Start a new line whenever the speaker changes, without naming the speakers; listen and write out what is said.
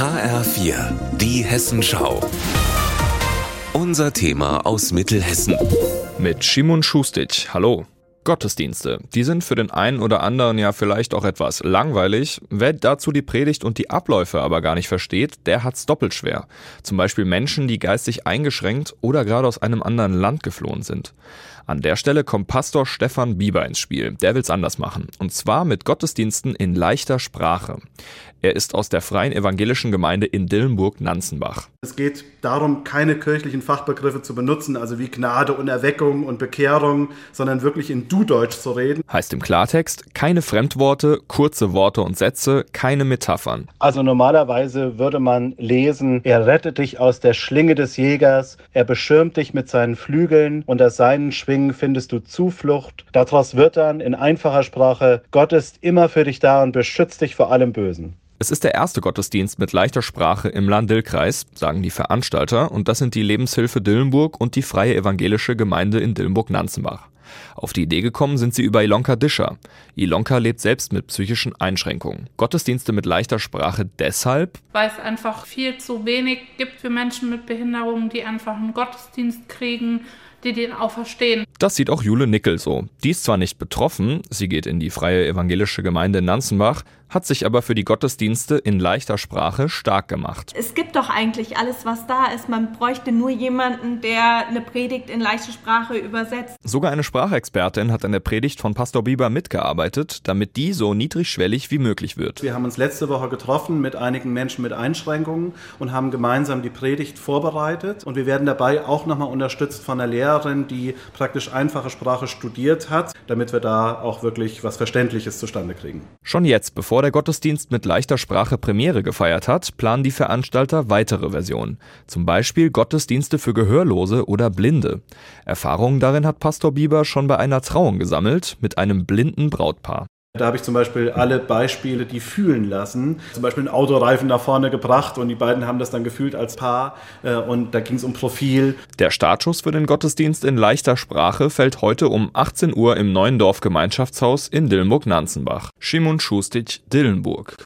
HR4, die Hessenschau. Unser Thema aus Mittelhessen.
Mit Shimon Schustic. Hallo. Gottesdienste. Die sind für den einen oder anderen ja vielleicht auch etwas langweilig. Wer dazu die Predigt und die Abläufe aber gar nicht versteht, der hat's doppelt schwer. Zum Beispiel Menschen, die geistig eingeschränkt oder gerade aus einem anderen Land geflohen sind. An der Stelle kommt Pastor Stefan Bieber ins Spiel. Der will's anders machen. Und zwar mit Gottesdiensten in leichter Sprache. Er ist aus der Freien Evangelischen Gemeinde in Dillenburg-Nanzenbach.
Es geht darum, keine kirchlichen Fachbegriffe zu benutzen, also wie Gnade und Erweckung und Bekehrung, sondern wirklich in Du-Deutsch zu reden.
Heißt im Klartext, keine Fremdworte, kurze Worte und Sätze, keine Metaphern.
Also normalerweise würde man lesen, er rettet dich aus der Schlinge des Jägers, er beschirmt dich mit seinen Flügeln, unter seinen Schwingen findest du Zuflucht. Daraus wird dann in einfacher Sprache, Gott ist immer für dich da und beschützt dich vor allem Bösen.
Es ist der erste Gottesdienst mit leichter Sprache im Lahn-Dill-Kreis, sagen die Veranstalter, und das sind die Lebenshilfe Dillenburg und die Freie Evangelische Gemeinde in Dillenburg-Nanzenbach. Auf die Idee gekommen sind sie über Ilonka Discher. Ilonka lebt selbst mit psychischen Einschränkungen. Gottesdienste mit leichter Sprache deshalb,
weil es einfach viel zu wenig gibt für Menschen mit Behinderungen, die einfach einen Gottesdienst kriegen, die den auch verstehen.
Das sieht auch Jule Nickel so. Die ist zwar nicht betroffen, sie geht in die Freie Evangelische Gemeinde in Nanzenbach, hat sich aber für die Gottesdienste in leichter Sprache stark gemacht.
Es gibt doch eigentlich alles, was da ist. Man bräuchte nur jemanden, der eine Predigt in leichter Sprache übersetzt.
Sogar eine Sprachexpertin hat an der Predigt von Pastor Bieber mitgearbeitet, damit die so niedrigschwellig wie möglich wird.
Wir haben uns letzte Woche getroffen mit einigen Menschen mit Einschränkungen und haben gemeinsam die Predigt vorbereitet. Und wir werden dabei auch nochmal unterstützt von einer Lehrerin, die praktisch einfache Sprache studiert hat, damit wir da auch wirklich was Verständliches zustande kriegen.
Schon jetzt, bevor der Gottesdienst mit leichter Sprache Premiere gefeiert hat, planen die Veranstalter weitere Versionen. Zum Beispiel Gottesdienste für Gehörlose oder Blinde. Erfahrungen darin hat Pastor Bieber schon bei einer Trauung gesammelt mit einem blinden Brautpaar.
Da habe ich zum Beispiel alle Beispiele, die fühlen lassen. Zum Beispiel einen Autoreifen nach vorne gebracht und die beiden haben das dann gefühlt als Paar äh, und da ging es um Profil.
Der Startschuss für den Gottesdienst in leichter Sprache fällt heute um 18 Uhr im neuen Dorfgemeinschaftshaus in Dillenburg-Nanzenbach. Schimon Schustic, Dillenburg.